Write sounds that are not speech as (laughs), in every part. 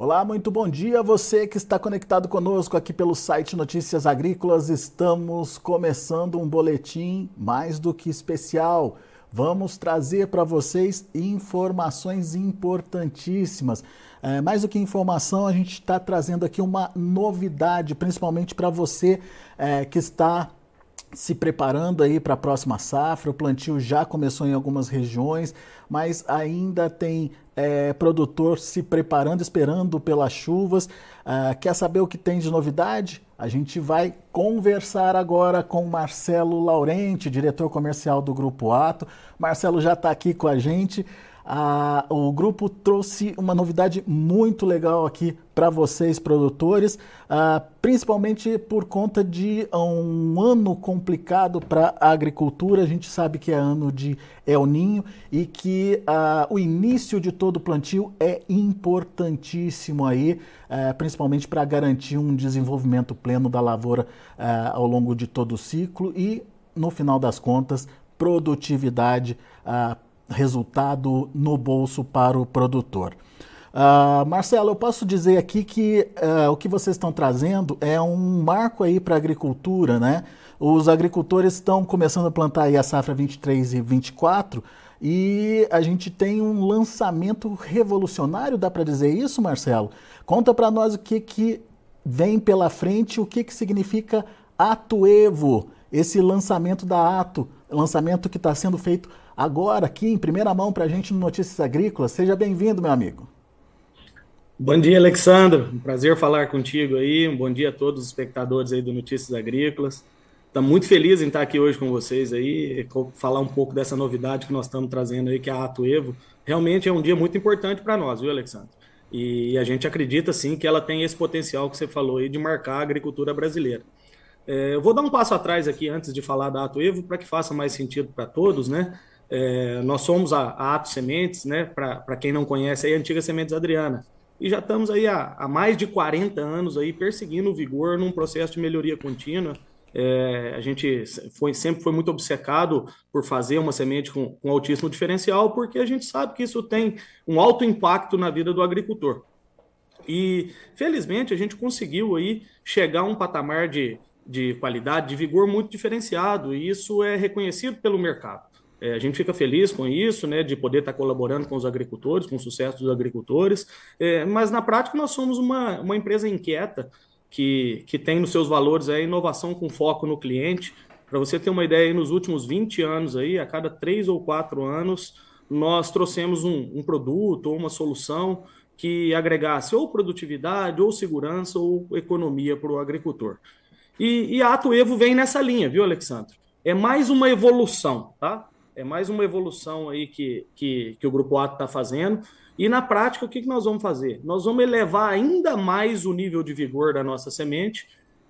Olá, muito bom dia. Você que está conectado conosco aqui pelo site Notícias Agrícolas. Estamos começando um boletim mais do que especial. Vamos trazer para vocês informações importantíssimas. É, mais do que informação, a gente está trazendo aqui uma novidade, principalmente para você é, que está se preparando aí para a próxima safra. O plantio já começou em algumas regiões, mas ainda tem é, produtor se preparando, esperando pelas chuvas. Uh, quer saber o que tem de novidade? A gente vai conversar agora com Marcelo Laurente, diretor comercial do Grupo Ato. Marcelo já está aqui com a gente. Ah, o grupo trouxe uma novidade muito legal aqui para vocês, produtores, ah, principalmente por conta de um ano complicado para a agricultura. A gente sabe que é ano de El Ninho e que ah, o início de todo o plantio é importantíssimo aí, eh, principalmente para garantir um desenvolvimento pleno da lavoura eh, ao longo de todo o ciclo e, no final das contas, produtividade ah, resultado no bolso para o produtor. Uh, Marcelo, eu posso dizer aqui que uh, o que vocês estão trazendo é um marco aí para a agricultura, né? Os agricultores estão começando a plantar aí a safra 23 e 24 e a gente tem um lançamento revolucionário, dá para dizer isso, Marcelo? Conta para nós o que, que vem pela frente, o que, que significa Ato Evo, esse lançamento da Ato, lançamento que está sendo feito agora aqui em primeira mão para a gente no Notícias Agrícolas. Seja bem-vindo, meu amigo. Bom dia, Alexandre. Um prazer falar contigo aí. Um bom dia a todos os espectadores aí do Notícias Agrícolas. Estamos muito felizes em estar aqui hoje com vocês aí, falar um pouco dessa novidade que nós estamos trazendo aí, que é a Ato Evo. Realmente é um dia muito importante para nós, viu, Alexandre? E a gente acredita sim que ela tem esse potencial que você falou aí de marcar a agricultura brasileira. É, eu vou dar um passo atrás aqui antes de falar da Ato Evo para que faça mais sentido para todos, né? É, nós somos a, a Ato Sementes, né? Para quem não conhece, aí, a antiga Sementes Adriana. E já estamos aí há, há, mais de 40 anos aí perseguindo o vigor num processo de melhoria contínua. É, a gente foi, sempre foi muito obcecado por fazer uma semente com, com altíssimo diferencial, porque a gente sabe que isso tem um alto impacto na vida do agricultor. E felizmente a gente conseguiu aí chegar a um patamar de, de qualidade, de vigor muito diferenciado, e isso é reconhecido pelo mercado. É, a gente fica feliz com isso, né, de poder estar colaborando com os agricultores, com o sucesso dos agricultores, é, mas na prática nós somos uma, uma empresa inquieta que, que tem nos seus valores a inovação com foco no cliente. Para você ter uma ideia, nos últimos 20 anos, aí, a cada três ou quatro anos, nós trouxemos um, um produto ou uma solução que agregasse ou produtividade, ou segurança, ou economia para o agricultor. E, e a Ato Evo vem nessa linha, viu, Alexandre? É mais uma evolução, tá? É mais uma evolução aí que, que, que o Grupo Ato está fazendo. E na prática, o que, que nós vamos fazer? Nós vamos elevar ainda mais o nível de vigor da nossa semente,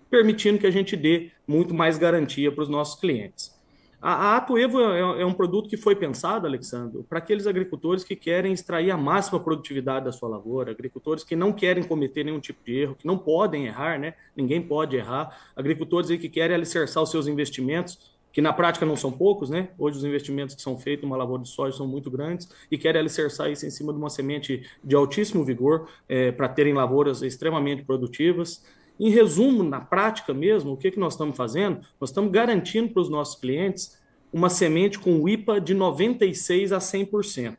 permitindo que a gente dê muito mais garantia para os nossos clientes. A, a Ato Evo é, é, um produto que foi pensado, Alexandre, para aqueles agricultores que querem extrair a máxima produtividade da sua lavoura, agricultores que não querem cometer nenhum tipo de erro, que não podem errar, né? Ninguém pode errar, agricultores aí que querem alicerçar os seus investimentos que na prática não são poucos, né? Hoje os investimentos que são feitos numa lavoura de soja são muito grandes e querem alicerçar isso em cima de uma semente de altíssimo vigor é, para terem lavouras extremamente produtivas. Em resumo, na prática mesmo, o que, que nós estamos fazendo? Nós estamos garantindo para os nossos clientes uma semente com IPA de 96 a 100%.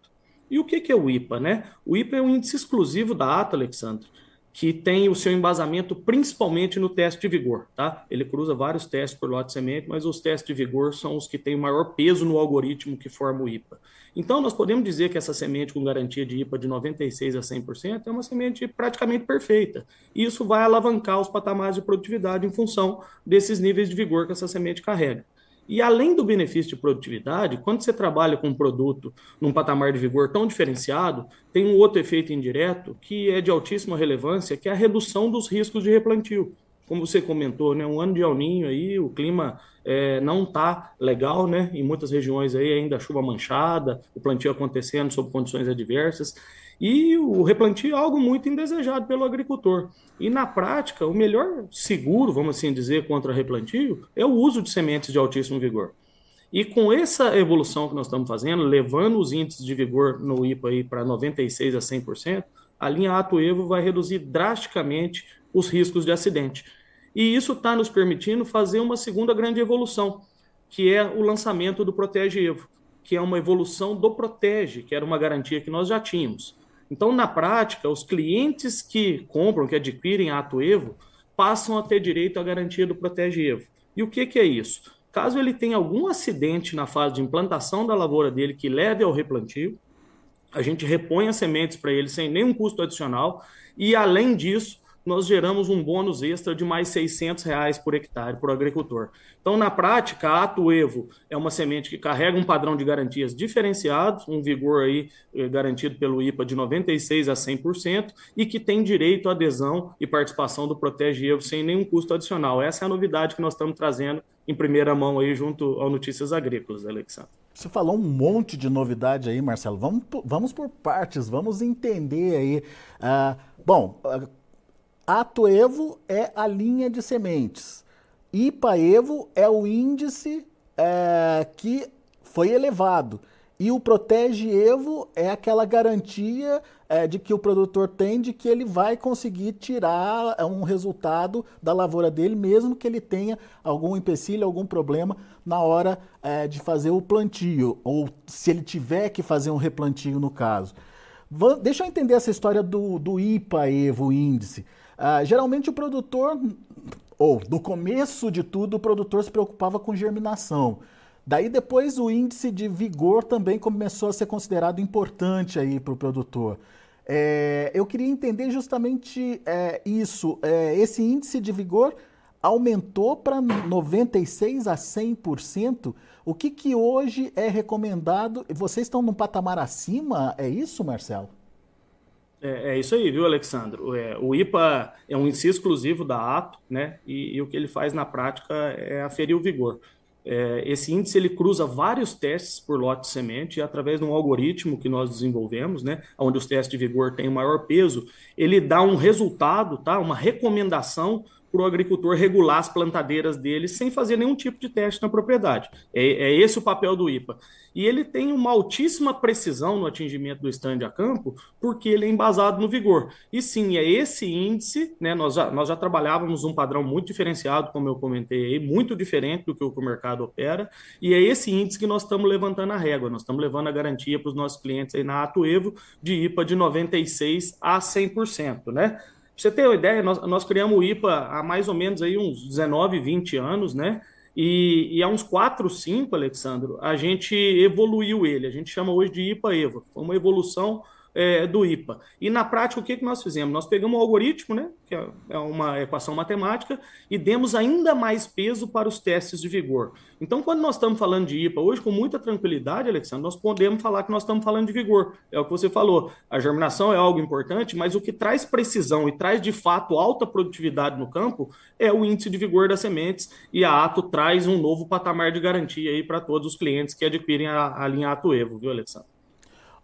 E o que, que é o IPA, né? O IPA é um índice exclusivo da ATA, Alexandre, que tem o seu embasamento principalmente no teste de vigor, tá? Ele cruza vários testes por lote de semente, mas os testes de vigor são os que têm o maior peso no algoritmo que forma o IPA. Então, nós podemos dizer que essa semente com garantia de IPA de 96% a 100% é uma semente praticamente perfeita. E isso vai alavancar os patamares de produtividade em função desses níveis de vigor que essa semente carrega. E além do benefício de produtividade, quando você trabalha com um produto num patamar de vigor tão diferenciado, tem um outro efeito indireto que é de altíssima relevância, que é a redução dos riscos de replantio. Como você comentou, né, um ano de alninho aí, o clima é, não está legal, né? Em muitas regiões aí ainda chuva manchada, o plantio acontecendo sob condições adversas. E o replantio é algo muito indesejado pelo agricultor. E na prática, o melhor seguro, vamos assim dizer, contra replantio é o uso de sementes de altíssimo vigor. E com essa evolução que nós estamos fazendo, levando os índices de vigor no IPA para 96% a 100%, a linha Ato Evo vai reduzir drasticamente os riscos de acidente. E isso está nos permitindo fazer uma segunda grande evolução, que é o lançamento do Protege Evo, que é uma evolução do Protege, que era uma garantia que nós já tínhamos. Então, na prática, os clientes que compram, que adquirem Ato Evo, passam a ter direito à garantia do Protege Evo. E o que, que é isso? Caso ele tenha algum acidente na fase de implantação da lavoura dele que leve ao replantio, a gente repõe as sementes para ele sem nenhum custo adicional e, além disso, nós geramos um bônus extra de mais 600 reais por hectare para o agricultor. Então, na prática, a Ato Evo é uma semente que carrega um padrão de garantias diferenciados, um vigor aí eh, garantido pelo IPA de 96% a 100% e que tem direito à adesão e participação do Protege Evo sem nenhum custo adicional. Essa é a novidade que nós estamos trazendo em primeira mão aí junto ao Notícias Agrícolas, Alexandre. Você falou um monte de novidade aí, Marcelo. Vamos, vamos por partes, vamos entender aí. Uh, bom, uh, Ato Evo é a linha de sementes. IPA Evo é o índice é, que foi elevado. E o Protege Evo é aquela garantia é, de que o produtor tem de que ele vai conseguir tirar é, um resultado da lavoura dele, mesmo que ele tenha algum empecilho, algum problema na hora é, de fazer o plantio, ou se ele tiver que fazer um replantio no caso. Deixa eu entender essa história do, do IPA Evo índice. Ah, geralmente o produtor, ou no começo de tudo, o produtor se preocupava com germinação. Daí depois o índice de vigor também começou a ser considerado importante aí para o produtor. É, eu queria entender justamente é, isso. É, esse índice de vigor aumentou para 96 a 100%. O que, que hoje é recomendado? Vocês estão num patamar acima? É isso, Marcelo? É, é, isso aí, viu, Alexandro? É, o IPA é um índice exclusivo da ATO, né? E, e, o que ele faz na prática é aferir o vigor. É, esse índice ele cruza vários testes por lote de semente e através de um algoritmo que nós desenvolvemos, né, onde os testes de vigor têm o maior peso, ele dá um resultado, tá, uma recomendação para o agricultor regular as plantadeiras dele sem fazer nenhum tipo de teste na propriedade. É, é, esse o papel do IPA. E ele tem uma altíssima precisão no atingimento do stand a campo, porque ele é embasado no vigor. E sim, é esse índice, né? Nós já, nós já trabalhávamos um padrão muito diferenciado, como eu comentei aí, muito diferente do que o, mercado opera, e é esse índice que nós estamos levantando a régua, nós estamos levando a garantia para os nossos clientes aí na Atuevo de IPA de 96% a 100%, né? Você ter uma ideia, nós, nós criamos o IPA há mais ou menos aí uns 19, 20 anos, né? E, e há uns 4, 5, Alexandro, a gente evoluiu ele. A gente chama hoje de IPA EVA. Foi uma evolução é, do IPA. E na prática, o que, que nós fizemos? Nós pegamos um algoritmo, né, que é, é uma equação matemática, e demos ainda mais peso para os testes de vigor. Então, quando nós estamos falando de IPA, hoje, com muita tranquilidade, Alexandre, nós podemos falar que nós estamos falando de vigor. É o que você falou. A germinação é algo importante, mas o que traz precisão e traz, de fato, alta produtividade no campo é o índice de vigor das sementes, e a Ato traz um novo patamar de garantia aí para todos os clientes que adquirem a, a linha Ato Evo, viu, Alexandre?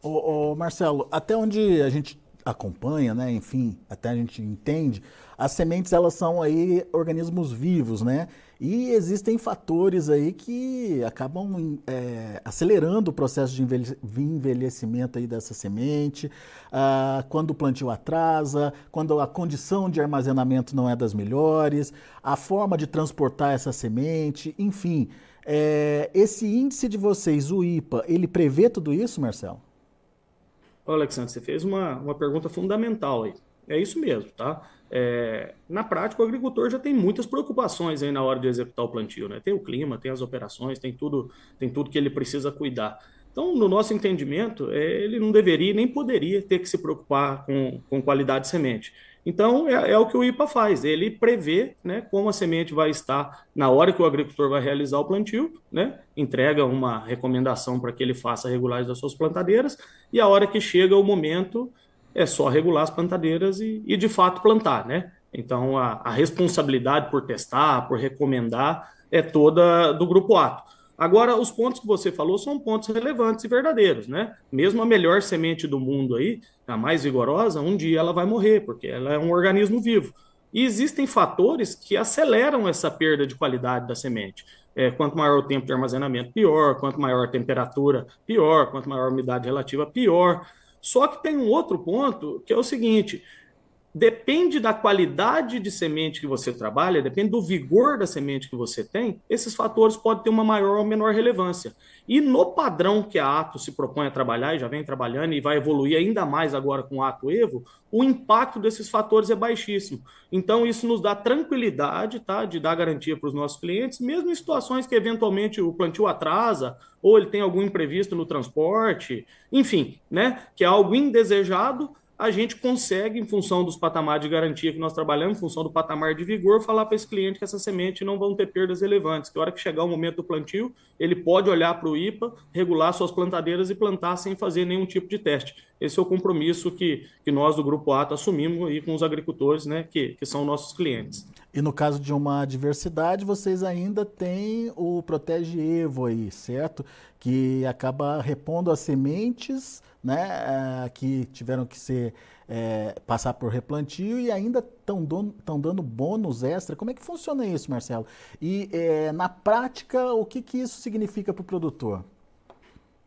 Ô, ô, Marcelo, até onde a gente acompanha, né, enfim, até a gente entende, as sementes elas são aí organismos vivos, né? E existem fatores aí que acabam é, acelerando o processo de envelhecimento aí dessa semente, ah, quando o plantio atrasa, quando a condição de armazenamento não é das melhores, a forma de transportar essa semente, enfim. É, esse índice de vocês, o IPA, ele prevê tudo isso, Marcelo? Ô, Alexandre, você fez uma, uma pergunta fundamental aí. É isso mesmo, tá? É, na prática, o agricultor já tem muitas preocupações aí na hora de executar o plantio, né? Tem o clima, tem as operações, tem tudo, tem tudo que ele precisa cuidar. Então, no nosso entendimento, é, ele não deveria nem poderia ter que se preocupar com, com qualidade de semente. Então, é, é, o que o IPA faz, ele prevê né, como a semente vai estar na hora que o agricultor vai realizar o plantio, né, entrega uma recomendação para que ele faça a regulagem das suas plantadeiras, e a hora que chega o momento, é só regular as plantadeiras e, e de fato plantar. Né? Então, a, a responsabilidade por testar, por recomendar, é toda do grupo Ato. Agora, os pontos que você falou são pontos relevantes e verdadeiros, né? Mesmo a melhor semente do mundo aí, a mais vigorosa, um dia ela vai morrer, porque ela é um organismo vivo. E existem fatores que aceleram essa perda de qualidade da semente. É, quanto maior o tempo de armazenamento, pior. Quanto maior a temperatura, pior. Quanto maior a umidade relativa, pior. Só que tem um outro ponto que é o seguinte: depende da qualidade de semente que você trabalha, depende do vigor da semente que você tem, esses fatores podem ter uma maior ou menor relevância. E no padrão que a Ato se propõe a trabalhar, e já vem trabalhando, e vai evoluir ainda mais agora com o Ato Evo, o impacto desses fatores é baixíssimo. Então, isso nos dá tranquilidade tá, de dar garantia para os nossos clientes, mesmo em situações que eventualmente o plantio atrasa, ou ele tem algum imprevisto no transporte, enfim, né, que é algo indesejado a gente consegue, em função dos patamares de garantia que nós trabalhamos, em função do patamar de vigor, falar para esse cliente que essa semente não vão ter perdas relevantes, que a hora que chegar o momento do plantio, ele pode olhar para o IPA, regular suas plantadeiras e plantar sem fazer nenhum tipo de teste. Esse é o compromisso que, que nós do Grupo Ato assumimos aí com os agricultores, né, que, que são nossos clientes. E no caso de uma diversidade, vocês ainda têm o Protege Evo aí, certo? Que acaba repondo as sementes né, é, que tiveram que ser é, passar por replantio e ainda estão dando bônus extra. Como é que funciona isso, Marcelo? E é, na prática, o que, que isso significa para o produtor?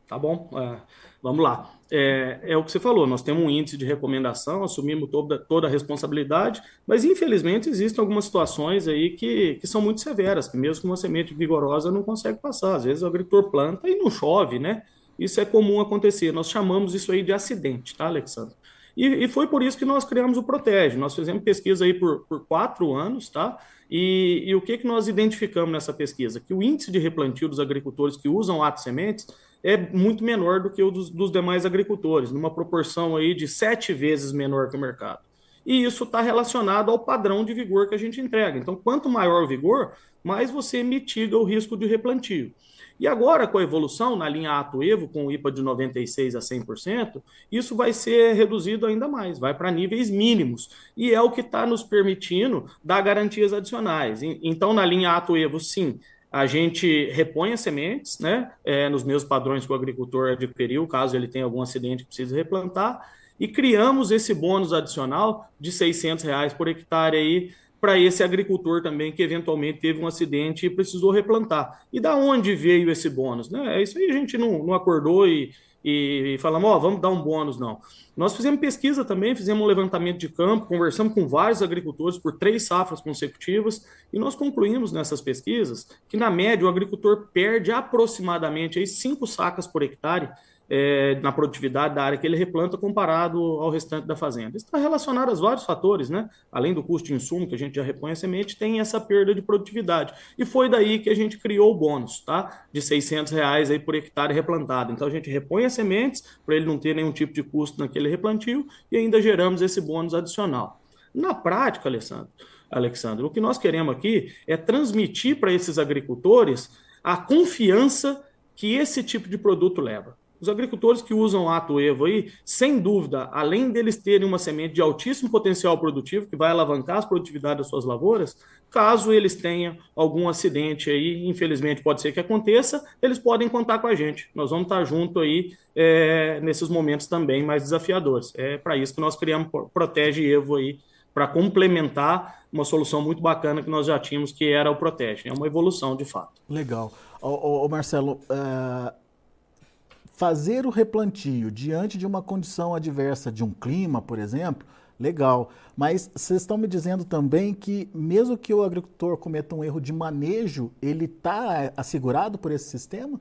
Tá bom, é, vamos lá. É, é, o que você falou, nós temos um índice de recomendação, assumimos toda, toda a responsabilidade, mas infelizmente existem algumas situações aí que, que são muito severas, que mesmo com uma semente vigorosa não consegue passar. Às vezes o agricultor planta e não chove, né? Isso é comum acontecer. Nós chamamos isso aí de acidente, tá, Alexandre? E, e, foi por isso que nós criamos o Protege. Nós fizemos pesquisa aí por, por quatro anos, tá? E, e, o que, que nós identificamos nessa pesquisa? Que o índice de replantio dos agricultores que usam ato sementes é muito menor do que o dos, dos demais agricultores, numa proporção aí de sete vezes menor que o mercado. E isso está relacionado ao padrão de vigor que a gente entrega. Então, quanto maior o vigor, mais você mitiga o risco de replantio. E agora, com a evolução na linha Ato Evo, com o IPA de 96% a 100%, isso vai ser reduzido ainda mais, vai para níveis mínimos. E é o que está nos permitindo dar garantias adicionais. Então, na linha Ato Evo, sim, a gente repõe as sementes, né, é, nos mesmos padrões que o agricultor adquiriu, caso ele tenha algum acidente que precise replantar, e criamos esse bônus adicional de 600 reais por hectare aí, para esse agricultor também que eventualmente teve um acidente e precisou replantar. E da onde veio esse bônus? Né? É isso aí a gente não, não acordou e, e, falamos, ó, oh, vamos dar um bônus, não. Nós fizemos pesquisa também, fizemos um levantamento de campo, conversamos com vários agricultores por três safras consecutivas e nós concluímos nessas pesquisas que, na média, o agricultor perde aproximadamente aí, cinco sacas por hectare é, na produtividade da área que ele replanta comparado ao restante da fazenda. Isso está relacionado a vários fatores, né? Além do custo de insumo, que a gente já repõe a semente, tem essa perda de produtividade. E foi daí que a gente criou o bônus, tá? De 600 reais aí por hectare replantado. Então a gente repõe as sementes para ele não ter nenhum tipo de custo naquele replantio e ainda geramos esse bônus adicional. Na prática, Alessandro, Alexandre, o que nós queremos aqui é transmitir para esses agricultores a confiança que esse tipo de produto leva. Os agricultores que usam o Ato Evo aí, sem dúvida, além deles terem uma semente de altíssimo potencial produtivo, que vai alavancar a produtividade das suas lavouras, caso eles tenham algum acidente aí, infelizmente pode ser que aconteça, eles podem contar com a gente. Nós vamos estar junto aí é, nesses momentos também mais desafiadores. É para isso que nós criamos Protege Evo aí, para complementar uma solução muito bacana que nós já tínhamos, que era o Protege. É uma evolução, de fato. Legal. Ô Marcelo, uh Fazer o replantio diante de uma condição adversa de um clima, por exemplo, legal. Mas vocês estão me dizendo também que, mesmo que o agricultor cometa um erro de manejo, ele está assegurado por esse sistema?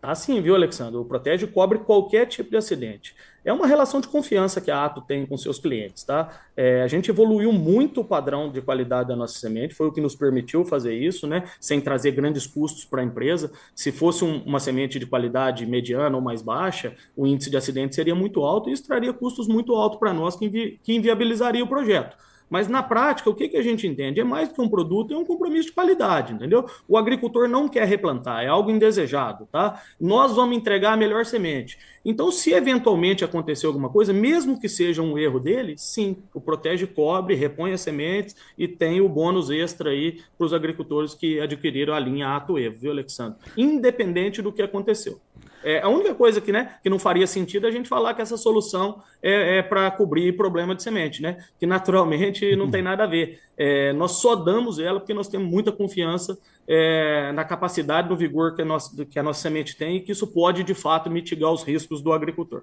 Tá sim, viu, Alexandre? O Protege cobre qualquer tipo de acidente. É uma relação de confiança que a Ato tem com seus clientes, tá? É, a gente evoluiu muito o padrão de qualidade da nossa semente, foi o que nos permitiu fazer isso, né? Sem trazer grandes custos para a empresa. Se fosse um, uma semente de qualidade mediana ou mais baixa, o índice de acidente seria muito alto e isso traria custos muito altos para nós, que, invi que inviabilizaria o projeto. Mas na prática, o que, que a gente entende? É mais do que um produto, é um compromisso de qualidade, entendeu? O agricultor não quer replantar, é algo indesejado, tá? Nós vamos entregar a melhor semente. Então, se eventualmente acontecer alguma coisa, mesmo que seja um erro dele, sim, o Protege cobre, repõe as sementes e tem o bônus extra aí para os agricultores que adquiriram a linha Ato Evo, viu, Alexandre? Independente do que aconteceu. É, a única coisa que, né, que não faria sentido é a gente falar que essa solução é, é para cobrir problema de semente, né? Que naturalmente (laughs) não tem nada a ver. É, nós só damos ela porque nós temos muita confiança é, na capacidade, no vigor que a, nossa, que a nossa semente tem e que isso pode, de fato, mitigar os riscos do agricultor.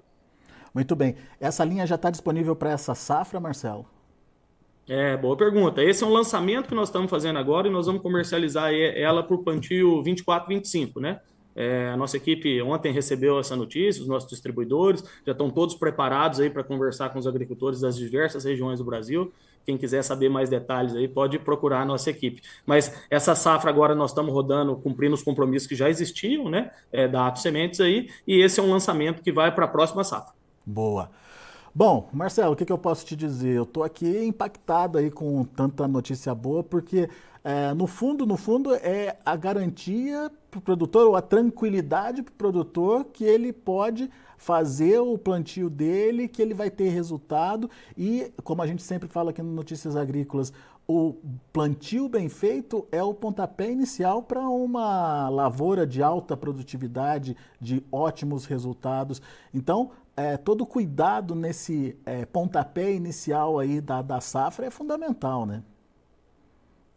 Muito bem. Essa linha já está disponível para essa safra, Marcelo? É, boa pergunta. Esse é um lançamento que nós estamos fazendo agora e nós vamos comercializar ela para o plantio 24-25, né? É, a nossa equipe ontem recebeu essa notícia, os nossos distribuidores já estão todos preparados aí para conversar com os agricultores das diversas regiões do Brasil. Quem quiser saber mais detalhes aí pode procurar a nossa equipe. Mas essa safra agora nós estamos rodando, cumprindo os compromissos que já existiam, né, é, da Ato Sementes aí, e esse é um lançamento que vai para a próxima safra. Boa. Bom, Marcelo, o que, que eu posso te dizer? Eu estou aqui impactado aí com tanta notícia boa, porque é, no fundo, no fundo, é a garantia para o produtor, ou a tranquilidade para o produtor que ele pode fazer o plantio dele, que ele vai ter resultado. E, como a gente sempre fala aqui no Notícias Agrícolas, o plantio bem feito é o pontapé inicial para uma lavoura de alta produtividade, de ótimos resultados. Então, é, todo cuidado nesse é, pontapé inicial aí da, da safra é fundamental, né?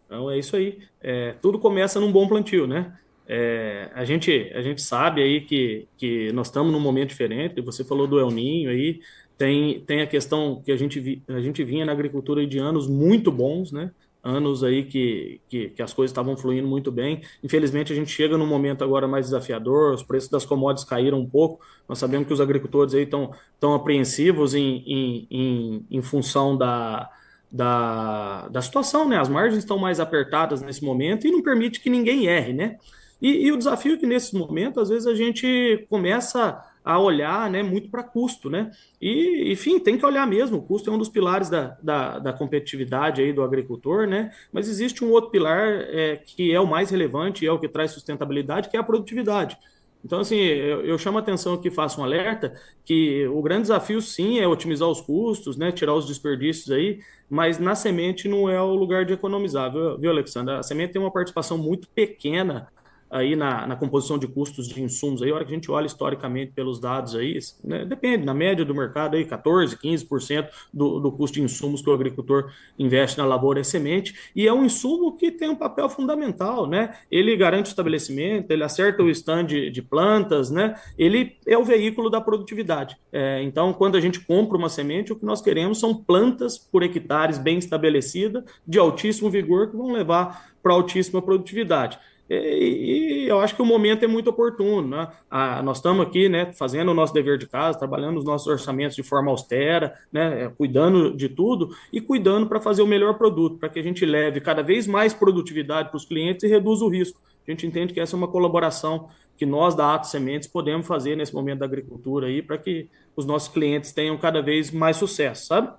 Então é isso aí. É, tudo começa num bom plantio, né? É, a, gente, a gente sabe aí que, que nós estamos num momento diferente. Você falou do El Ninho aí, tem, tem a questão que a gente, a gente vinha na agricultura de anos muito bons, né? anos aí que, que, que, as coisas estavam fluindo muito bem. Infelizmente, a gente chega num momento agora mais desafiador, os preços das commodities caíram um pouco. Nós sabemos que os agricultores aí estão tão apreensivos em, em, em, em função da, da, da situação, né? As margens estão mais apertadas nesse momento e não permite que ninguém erre, né? E, e o desafio é que nesse momento, às vezes, a gente começa a olhar né, muito para custo, né? E, enfim, tem que olhar mesmo. O custo é um dos pilares da, da, da competitividade aí do agricultor, né? Mas existe um outro pilar é, que é o mais relevante e é o que traz sustentabilidade, que é a produtividade. Então, assim, eu, eu chamo a atenção aqui, faço um alerta, que o grande desafio, sim, é otimizar os custos, né, tirar os desperdícios aí, mas na semente não é o lugar de economizar, viu, viu Alexandre? A semente tem uma participação muito pequena aí na, na, composição de custos de insumos aí, a hora que a gente olha historicamente pelos dados aí, né, depende, na média do mercado aí, 14, 15% do, do custo de insumos que o agricultor investe na lavoura é semente, e é um insumo que tem um papel fundamental, né? Ele garante o estabelecimento, ele acerta o stand de plantas, né? Ele é o veículo da produtividade. É, então, quando a gente compra uma semente, o que nós queremos são plantas por hectares bem estabelecidas, de altíssimo vigor, que vão levar para altíssima produtividade. E, e, eu acho que o momento é muito oportuno. Né? Ah, nós estamos aqui né, fazendo o nosso dever de casa, trabalhando os nossos orçamentos de forma austera, né, cuidando de tudo e cuidando para fazer o melhor produto, para que a gente leve cada vez mais produtividade para os clientes e reduza o risco. A gente entende que essa é uma colaboração que nós da Ato Sementes podemos fazer nesse momento da agricultura aí para que os nossos clientes tenham cada vez mais sucesso, sabe?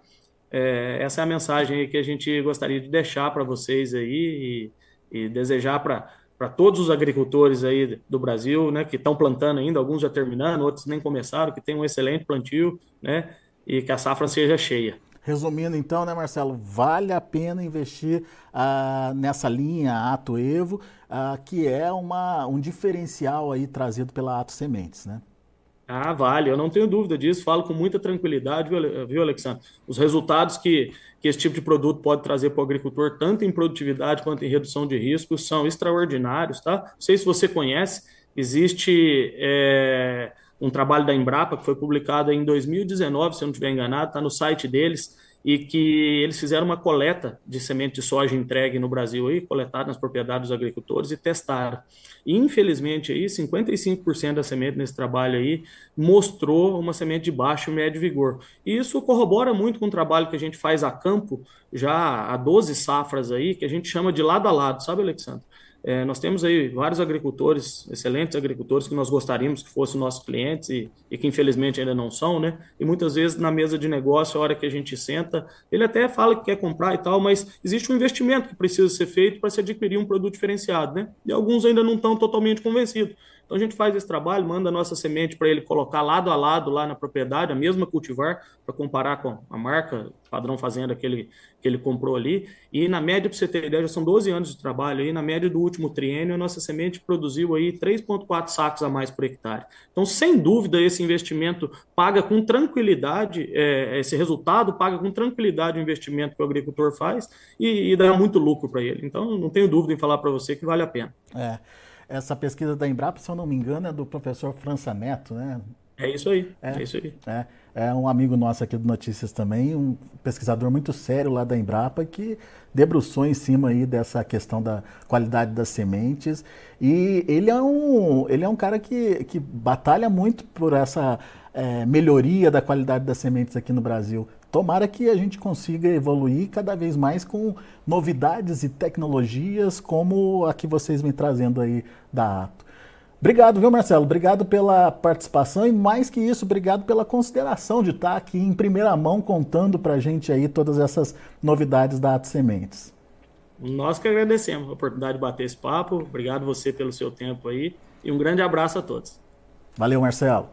É, essa é a mensagem que a gente gostaria de deixar para vocês aí e, e desejar para para todos os agricultores aí do Brasil, né, que estão plantando ainda, alguns já terminando, outros nem começaram, que tem um excelente plantio, né, e que a safra seja cheia. Resumindo então, né, Marcelo, vale a pena investir ah, nessa linha Ato Evo, ah, que é uma, um diferencial aí trazido pela Ato Sementes, né? Ah, vale, eu não tenho dúvida disso, falo com muita tranquilidade, viu, Alexandre? Os resultados que, que esse tipo de produto pode trazer para o agricultor, tanto em produtividade quanto em redução de riscos, são extraordinários, tá? Não sei se você conhece, existe é, um trabalho da Embrapa que foi publicado em 2019, se eu não estiver enganado, está no site deles, e que eles fizeram uma coleta de semente de soja entregue no Brasil aí, coletada nas propriedades dos agricultores e testaram. E, infelizmente aí 55% da semente nesse trabalho aí mostrou uma semente de baixo e médio vigor. E isso corrobora muito com o trabalho que a gente faz a campo já há 12 safras aí, que a gente chama de lado a lado, sabe, Alexandre? É, nós temos aí vários agricultores, excelentes agricultores, que nós gostaríamos que fossem nossos clientes e, e, que infelizmente ainda não são, né? E muitas vezes na mesa de negócio, a hora que a gente senta, ele até fala que quer comprar e tal, mas existe um investimento que precisa ser feito para se adquirir um produto diferenciado, né? E alguns ainda não estão totalmente convencidos. Então a gente faz esse trabalho, manda a nossa semente para ele colocar lado a lado lá na propriedade, a mesma cultivar, para comparar com a marca padrão fazenda que ele, que ele comprou ali. E na média, para você ter ideia, já são 12 anos de trabalho aí, na média do último triênio, a nossa semente produziu aí 3,4 sacos a mais por hectare. Então, sem dúvida, esse investimento paga com tranquilidade, é, esse resultado paga com tranquilidade o investimento que o agricultor faz e, e dá muito lucro para ele. Então, não tenho dúvida em falar para você que vale a pena. É. Essa pesquisa da Embrapa, se eu não me engano, é do professor França Neto, né? É isso aí, é, é isso aí. É, é, um amigo nosso aqui do Notícias também, um pesquisador muito sério lá da Embrapa, que debruçou em cima aí dessa questão da qualidade das sementes. E ele é um, ele é um cara que, que batalha muito por essa é, melhoria da qualidade das sementes aqui no Brasil. Tomara que a gente consiga evoluir cada vez mais com novidades e tecnologias como a que vocês vêm trazendo aí da Ato. Obrigado, viu, Marcelo? Obrigado pela participação e, mais que isso, obrigado pela consideração de estar aqui em primeira mão contando para a gente aí todas essas novidades da Ato Sementes. Nós que agradecemos a oportunidade de bater esse papo. Obrigado você pelo seu tempo aí e um grande abraço a todos. Valeu, Marcelo.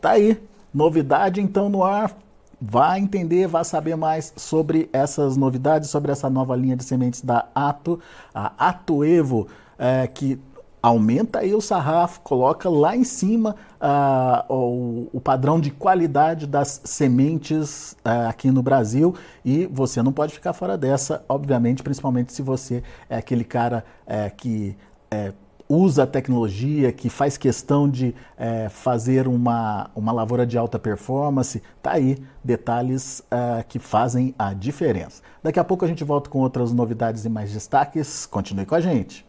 Tá aí, novidade então no ar. Vá entender, vá saber mais sobre essas novidades, sobre essa nova linha de sementes da Ato, a Ato Evo, é, que aumenta aí o sarrafo, coloca lá em cima uh, o, o, padrão de qualidade das sementes uh, aqui no Brasil. E você não pode ficar fora dessa, obviamente, principalmente se você é aquele cara uh, que é, usa a tecnologia, que faz questão de é, fazer uma, uma lavoura de alta performance, tá aí detalhes uh, que fazem a diferença. Daqui a pouco a gente volta com outras novidades e mais destaques. Continue com a gente.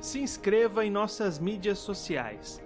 Se inscreva em nossas mídias sociais.